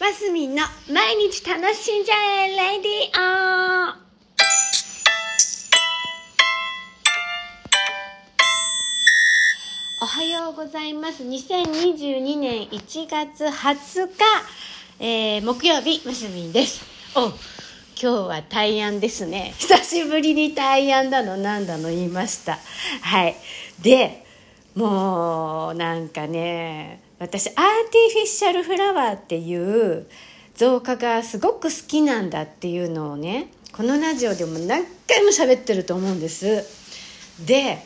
マスミンの毎日楽しんじゃえレディオおはようございます。2022年1月20日、えー、木曜日、マスミンです。お今日は大安ですね。久しぶりに大安だのなんだの言いました。はい。で、もうなんかね私アーティフィシャルフラワーっていう造花がすごく好きなんだっていうのをねこのラジオでも何回も喋ってると思うんです。で、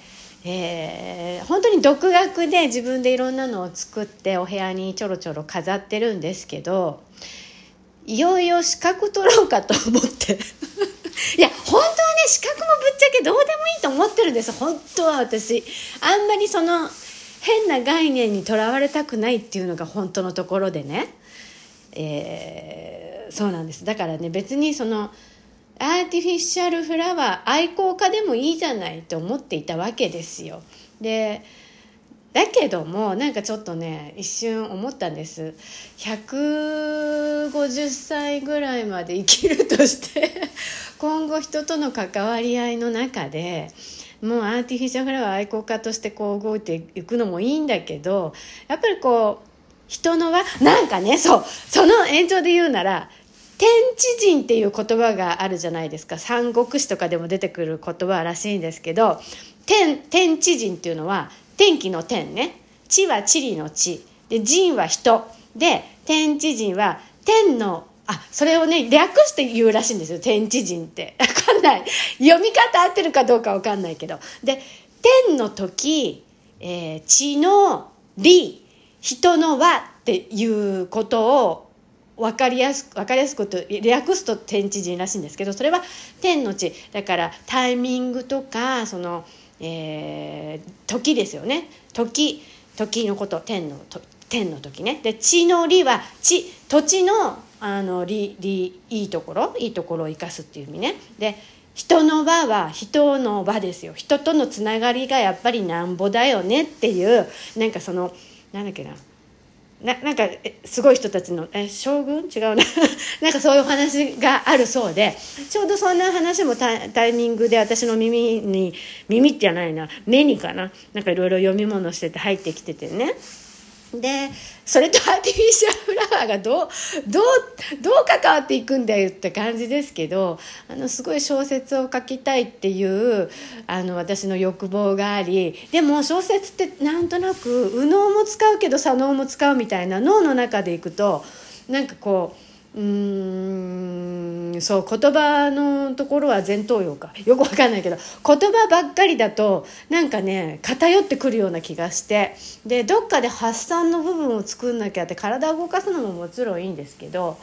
えー本当に独学で自分でいろんなのを作ってお部屋にちょろちょろ飾ってるんですけどいよいよ資格取ろうかと思って。いや本当はね資格もぶっちゃけどうでもいいと思ってるんです。本当は私。あんまりその変な概念にとらわれたくないっていうのが本当のところでね、えーそうなんです。だからね別にそのアーティフィシャルフラワー愛好家でもいいじゃないと思っていたわけですよ。でだけどもなんかちょっとね一瞬思ったんです。150歳ぐらいまで生きるとして今後人との関わり合いの中でもうアーティフィシャルフラワー愛好家としてこう動いていくのもいいんだけどやっぱりこう人の輪なんかねそうその延長で言うなら天地人っていう言葉があるじゃないですか。三国志とかでも出てくる言葉らしいんですけど天天地人っていうのは天気の天ね。地は地理の地。で人は人。で天地人は天のあそれをね略して言うらしいんですよ天地人って。わかんない。読み方合ってるかどうかわかんないけど。で天の時、えー地の理人の輪っていうことを分かりやすく分かりやすくと略すと天地人らしいんですけどそれは天の地。だからタイミングとかその、えー時ですよね。時時のこと天の天の時ね。で地の利は地土地のあの利利いいところ？いいところを生かすっていう意味ね。で人の輪は人の輪ですよ。人とのつながりがやっぱりなんぼだよねっていうなんかそのなんだっけな。ななんかすごい人たちのえ将軍？違うな。なんかそういうお話があるそうでちょうどそんな話もタタイミングで私の耳に耳じゃないな。目にかな。なんかいろいろ読み物してて入ってきててね。でそれとアーティフィシャルフラワーがどうどうどう関わっていくんだよって感じですけどあのすごい小説を書きたいっていうあの私の欲望がありでも小説ってなんとなく右脳も使うけど左脳も使うみたいな脳の中でいくとなんかこううんそう言葉のところは前頭葉かよくわかんないけど言葉ばっかりだとなんかね偏ってくるような気がしてでどっかで発散の部分を作んなきゃって体を動かすのももちろんいいんですけど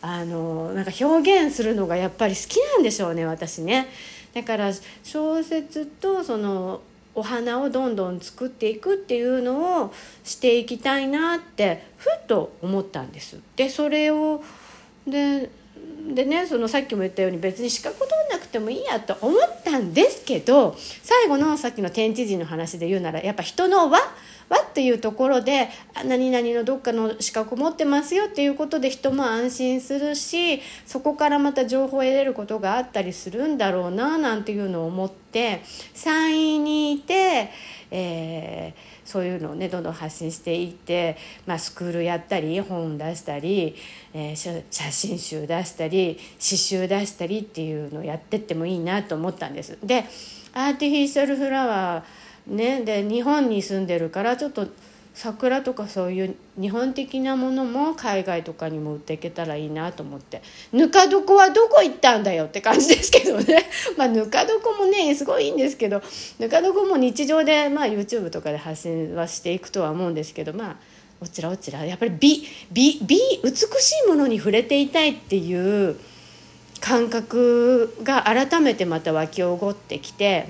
あのなんか表現するのがやっぱり好きなんでしょうね私ね。だから小説とそのお花をどんどん作っていくっていうのをしていきたいなってふっと思ったんです。でそれをででねそのさっきも言ったように別に資格取んなくてもいいやと思ったんですけど最後のさっきの天地人の話で言うならやっぱ人の輪輪っていうところで何々のどっかの資格持ってますよっていうことで人も安心するしそこからまた情報を得れることがあったりするんだろうななんていうのを思って山陰にいて、えーそういうのをねどんどん発信していって、まあ、スクールやったり本出したり、えー写写真集出したり詩集出したりっていうのをやってってもいいなと思ったんです。でアーティフィシャルフラワーねで日本に住んでるからちょっと桜とかそういう日本的なものも海外とかにも売っていけたらいいなと思って。ぬか床はどこ行ったんだよって感じですけどね。まあぬか床もねすごいいいんですけどぬか床も日常で、まあ、YouTube とかで発信はしていくとは思うんですけどまあおちらおちらやっぱり美美美美しいものに触れていたいっていう感覚が改めてまた湧き起こってきて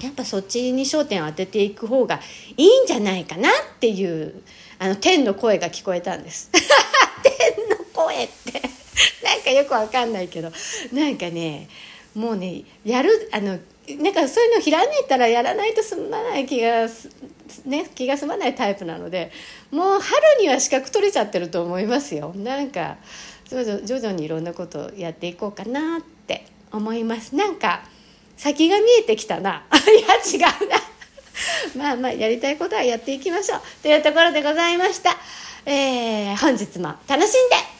やっぱそっちに焦点を当てていく方がいいんじゃないかなっていうあの天の声が聞こえたんです。天の声って。なんかよくわかんないけど。なんかねもうねやるあのなんかそういうのひらめいたらやらないと済まない気がすね気が済まないタイプなのでもう春には資格取れちゃってると思いますよ。なんか徐々徐々にいろんなことをやっていこうかなって思います。なんか先が見えてきたな。いや違うな。まあまあやりたいことはやっていきましょう。というところでございました、えー、本日も楽しんで。